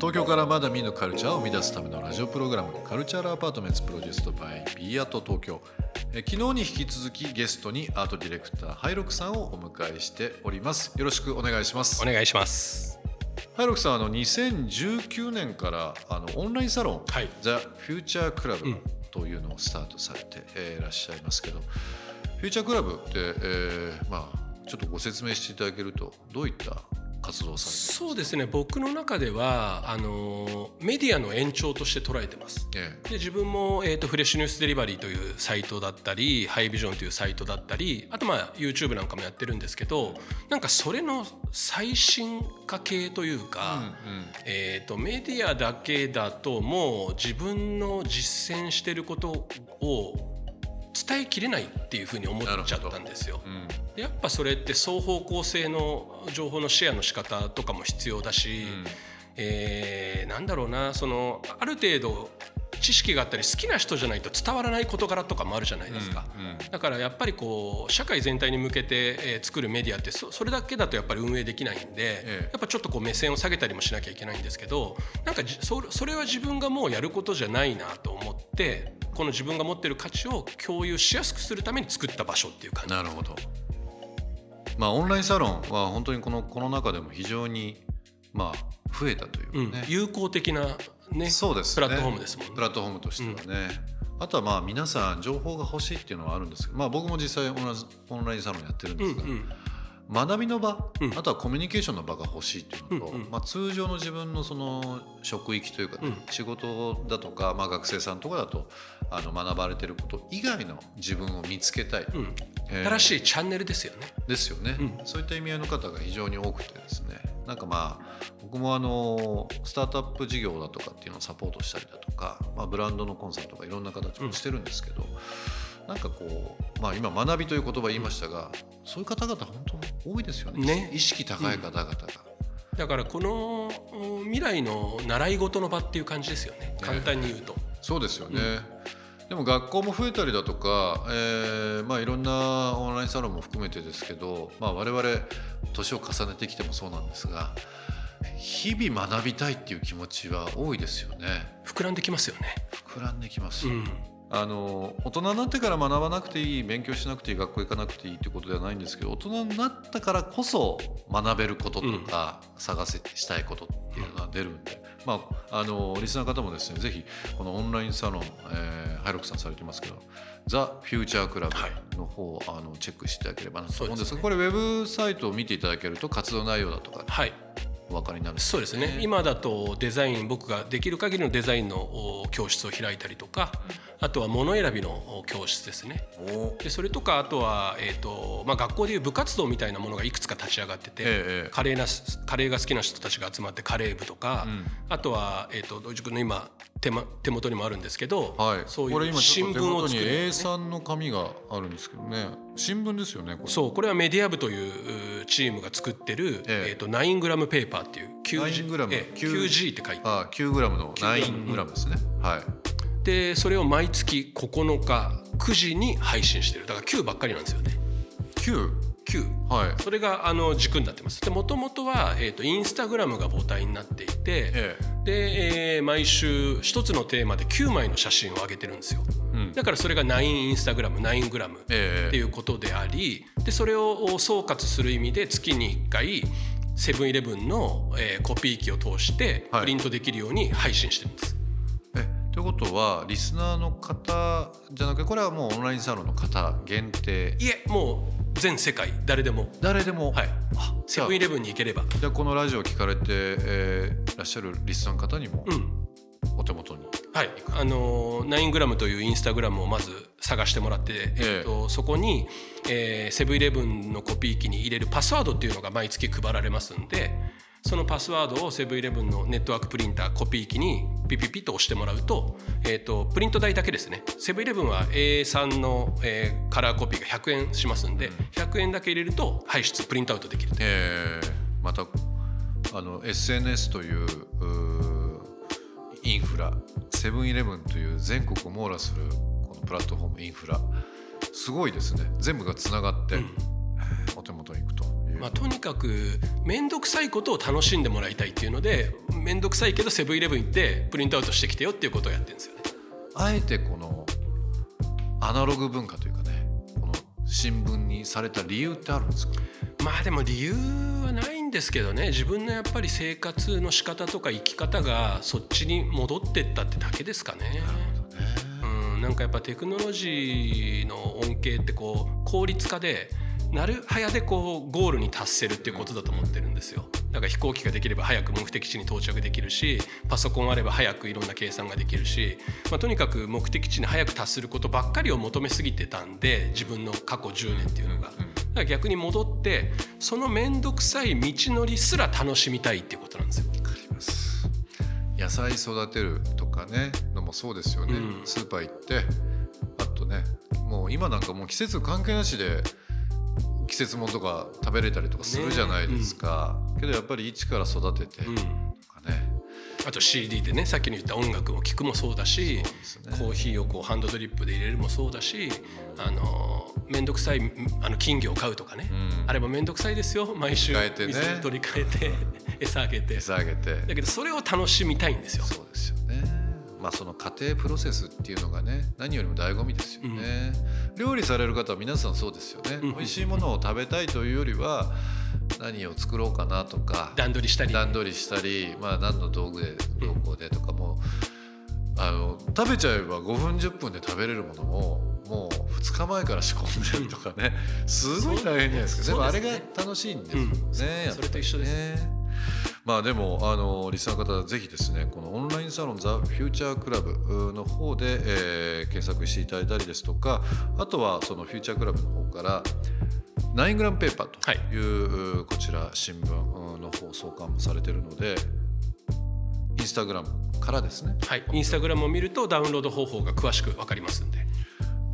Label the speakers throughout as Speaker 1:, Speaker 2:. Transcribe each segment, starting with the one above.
Speaker 1: 東京からまだ見ぬカルチャーを生み出すためのラジオプログラムカルチャーアパートメンツプロデュースドバイビアート東京え昨日に引き続きゲストにアートディレクターハイロクさんをお迎えしております。よろしくお願いします。
Speaker 2: お願いします。
Speaker 1: ハイロクさんあの2019年からあのオンラインサロン、
Speaker 2: はい。
Speaker 1: ザ・フューチャークラブというのをスタートされてえーいらっしゃいますけどフューチャークラブって、えーまあちょっとご説明していただけるとどういった活動をされて
Speaker 2: そうですね。僕の中ではあのメディアの延長として捉えてます。
Speaker 1: ええ
Speaker 2: で自分も、えー、とフレッシュニュースデリバリーというサイトだったりハイビジョンというサイトだったりあとまあ YouTube なんかもやってるんですけどなんかそれの最新化系というか、えー、とメディアだけだともう自分の実践してることを伝えきれないっていうふうに思っちゃったんですよ。でやっぱそれって双方向性の情報のシェアの仕方とかも必要だし、えーなんだろうなそのある程度知識があったり好きな人じゃないと伝わらない事柄とかもあるじゃないですか、だからやっぱりこう社会全体に向けて、えー作るメディアってそそれだけだとやっぱり運営できないんで、
Speaker 1: ええ。
Speaker 2: やっぱちょっとこう目線を下げたりもしなきゃいけないんですけどなんかそれは自分がもうやることじゃないなと思ってこの自分が持ってる価値を共有しやすくするために作った場所っていう感じ
Speaker 1: なるほど。まあオンラインサロンは本当にこのコロナ禍でも非常にまあ増えたというか
Speaker 2: うん
Speaker 1: ね。
Speaker 2: 有効的な、ね、
Speaker 1: そうですね。
Speaker 2: プラットフォームですもんね
Speaker 1: プ。ラットフォームとしてはね。あとはまあ皆さん情報が欲しいっていうのはあるんですけど、まあ僕も実際オンラインオンラインサロンやってるんですが、学びの場、
Speaker 2: うん。
Speaker 1: あとはコミュニケーションの場が欲しいっていうのと、
Speaker 2: うんうん。
Speaker 1: まあ、通常の自分のその職域というかね、仕事だとか、まあ、学生さんとかだとあの学ばれてること以外の自分を見つけたい、
Speaker 2: うん。
Speaker 1: えー。
Speaker 2: 新しいチャンネルですよね。
Speaker 1: ですよね、
Speaker 2: うん。
Speaker 1: そういった意味合いの方が非常に多くてですね。なんかまあ僕もあのスタートアップ事業だとかっていうのをサポートしたりだとか、まあ、ブランドのコンサートとかいろんな形もしてるんですけど、なんかこう、まあ、今学びという言葉言いましたがそういう方々本当に多いですよね
Speaker 2: ね
Speaker 1: 意識高い方々が。
Speaker 2: だからこのうん未来の習い事の場っていう感じですよね。簡単に言うと。
Speaker 1: そうですよね、でも学校も増えたりだとか、えーまあ、いろんなオンラインサロンも含めてですけど、まあ、我々年を重ねてきてもそうなんですが日々学びたいっていう気持ちは多いですよね
Speaker 2: 膨らんできますよね。
Speaker 1: 膨らんできます、
Speaker 2: うん。
Speaker 1: あの大人になってから学ばなくていい勉強しなくていい学校行かなくていいってことではないんですけど大人になったからこそ学べることとか、探せしたいことっていうのが出るんで、まあ、あのリスナーの方もですねぜひこのオンラインサロン、えーハイロックさんされてますけどザ・フューチャークラブの方を、あのチェックしていただければなと思うんですがこれウェブサイトを見ていただけると活動内容だとか
Speaker 2: はい。
Speaker 1: お分かりになるん
Speaker 2: そうですね。今だとデザイン僕ができる限りのデザインのお教室を開いたりとか、あとは物選びのお教室ですね。
Speaker 1: お。
Speaker 2: でそれとかあとは、えーとまあ、学校でいう部活動みたいなものがいくつか立ち上がってて、
Speaker 1: ええ
Speaker 2: カレーなカレーが好きな人たちが集まってカレー部とか、あとは、えー、と土井君の今手,、ま、手元にもあるんですけど、
Speaker 1: はい、
Speaker 2: そういう新聞を作る、
Speaker 1: A3 の紙があるんですけどね。新聞ですよねこれ。
Speaker 2: そうこれはメディア部といううチームが作ってる、
Speaker 1: ええ。
Speaker 2: えー、と9グラムペーパーっていう 9G,
Speaker 1: 9グラム。
Speaker 2: ええ
Speaker 1: 9G
Speaker 2: QG って書いて
Speaker 1: あ9グラムの9グラム。ですね、はい。
Speaker 2: でそれを毎月9日9時に配信してる。だから9ばっかりなんですよね。
Speaker 1: 9
Speaker 2: 9
Speaker 1: はい。
Speaker 2: それがあの軸になってます。でもともとは、えー、とインスタグラムが母体になっていて、
Speaker 1: え
Speaker 2: で、えー毎週一つのテーマで9枚の写真を上げてるんですよ、
Speaker 1: ん。
Speaker 2: だからそれが9インスタグラム9グラムって
Speaker 1: ええ
Speaker 2: いうことでありでそれを総括する意味で月に1回セブンイレブンの、えーコピー機を通して
Speaker 1: はい。
Speaker 2: プリントできるように配信してるんです、
Speaker 1: えということはリスナーの方じゃなくてこれはもうオンラインサロンの方限定。
Speaker 2: いえもう全世界誰でも。
Speaker 1: 誰でも、
Speaker 2: はい。
Speaker 1: あ
Speaker 2: セブンイレブンに行ければ。
Speaker 1: じゃあこのラジオを聞かれて、えーいらっしゃるリスナーの方にも
Speaker 2: うん。
Speaker 1: お手元に、
Speaker 2: はい、あの9グラムというインスタグラムをまず探してもらって、えっと、そこにセブンイレブンのコピー機に入れるパスワードっていうのが毎月配られますんでそのパスワードをセブンイレブンのネットワークプリンターコピー機にピピピッと押してもらうと,、えーと、プリント代だけですね。セブンイレブンは A3 の、えー、カラーコピーが100円しますんで100円だけ入れると排出プリントアウトできる
Speaker 1: えー、またあの SNS というインフラセブンイレブンという全国を網羅するこのプラットフォームインフラすごいですね。全部がつながって、うん、お手元に行くと
Speaker 2: まあ、とにかく面倒くさいことを楽しんでもらいたいっていうので面倒くさいけどセブンイレブン行ってプリントアウトしてきてよっていうことをやってるんですよね。
Speaker 1: あえてこのアナログ文化というかねこの新聞にされた理由ってあるんですか？
Speaker 2: まあでも理由はないんですけどね自分のやっぱり生活の仕方とか生き方がそっちに戻ってったってだけですかね。なるほどねうん、なんかやっぱテクノロジーの恩恵ってこう効率化でなるはやでこうゴールに達せるっていうことだと思ってるんですよ。だから飛行機ができれば早く目的地に到着できるしパソコンあれば早くいろんな計算ができるし、まあ、とにかく目的地に早く達することばっかりを求めすぎてたんで自分の過去10年っていうのが。だから逆に戻ってその面倒くさい道のりすら楽しみたいっていうことなんですよ。
Speaker 1: かります。野菜育てるとかねのもそうですよね、うん、スーパー行ってあとねもう今なんかもう季節関係なしで季節ものとか食べれたりとかするじゃないですか、ね。うん、けどやっぱり一から育ててとかね、
Speaker 2: あと CD でねさっきの言った音楽を聴くもそうだし、ね、コーヒーをこうハンドドリップで入れるもそうだしあの面倒くさいあの金魚を飼うとかね、うん、あれも面倒くさいですよ。毎週水取り替えて餌あげて。
Speaker 1: 餌あげて。
Speaker 2: だけどそれを楽しみたいんですよ。
Speaker 1: そうですよねまあ、その家庭プロセスっていうのがね何よりも醍醐味ですよね、うん、料理される方は皆さんそうですよね、うん、美味しいものを食べたいというよりは何を作ろうかなとか
Speaker 2: 段取りしたり。
Speaker 1: 段取りしたり、まあ、何の道具でどこでとかも、あの食べちゃえば5分10分で食べれるものをもう2日前から仕込んでるとかね。すごい大変じゃないですか。でもあれが楽しいんですよね、
Speaker 2: それと一緒ですね
Speaker 1: まあでもあのリスナーの方ぜひですねこのオンラインサロンザ・フューチャークラブの方で、えー、検索していただいたりですとかあとはそのフューチャークラブの方から9グラムペーパーという、はい、こちら新聞の方創刊されているのでインスタグラムからですね。
Speaker 2: はいインスタグラムを見るとダウンロード方法が詳しく分かりますんで。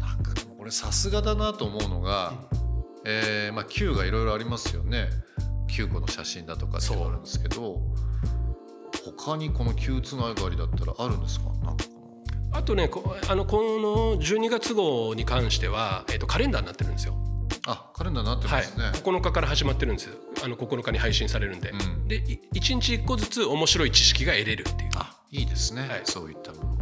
Speaker 1: なんかこれさすがだなと思うのが、うん、えー、まあ Q がいろいろありますよね9個の写真だとかってあるんですけど他にこの9つながりだったらあるんですか？
Speaker 2: あとねこあのこの12月号に関しては、えー、とカレンダーになってるんですよ。
Speaker 1: あカレンダーになってますね、はい、
Speaker 2: 9日から始まってるんですあの9日に配信されるんで、うん、で1日1個ずつ面白い知識が得れるっていう。
Speaker 1: あいいですね、はい、そういったもの。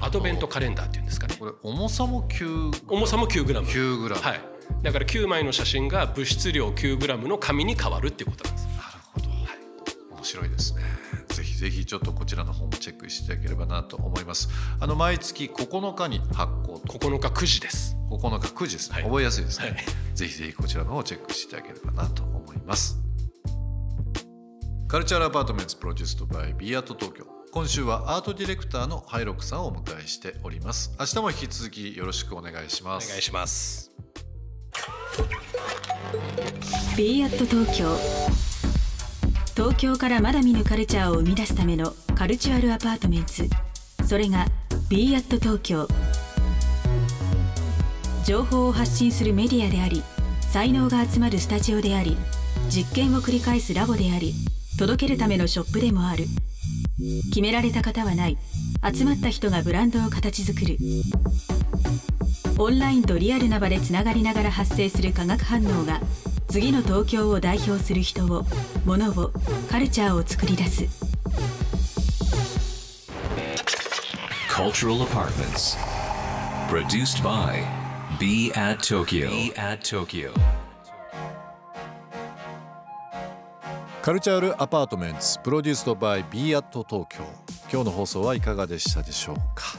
Speaker 2: アドベントカレンダーっていうんですかね。
Speaker 1: これ重さも9
Speaker 2: 重さも9グラム。
Speaker 1: 9グラム。
Speaker 2: はいだから9枚の写真が物質量 9g の紙に変わるっていうことなんです。なる
Speaker 1: ほど、はい、面白いですね。ぜひぜひちょっとこちらの方もチェックしていただければなと思います。あの毎月9日に発行
Speaker 2: 9日9時です。
Speaker 1: 9日9時ですね、はい、覚えやすいですね、はい、ぜひぜひこちらの方をチェックしていただければなと思います。 Cultural Apartment produced by be at 東京。今週はアートディレクターのハイロックさんをお迎えしております。明日も引き続きよろしくお願いします。
Speaker 2: お願いします
Speaker 3: b アット東京。東京からまだ見ぬカルチャーを生み出すための Cultural Apartment それが be at 東京。情報を発信するメディアであり才能が集まるスタジオであり実験を繰り返すラボであり届けるためのショップでもある。決められた方はない。集まった人がブランドを形作る。オンラインとリアルな場でつながりながら発生する化学反応が次の東京を代表する人を物をカルチャーを作り出す。
Speaker 4: Cultural Apartments. Produced by Be at Tokyo, Be at Tokyo.
Speaker 1: カルチャールアパートメントプロデュースドバイ Be at 東京今日の放送はいかがでしたでしょうか？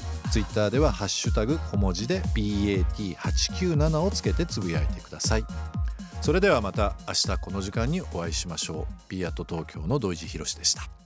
Speaker 1: ツイッターではハッシュタグ小文字で BAT897 をつけてつぶやいてください。それではまた明日この時間にお会いしましょう。B アット東京の土井地博でした。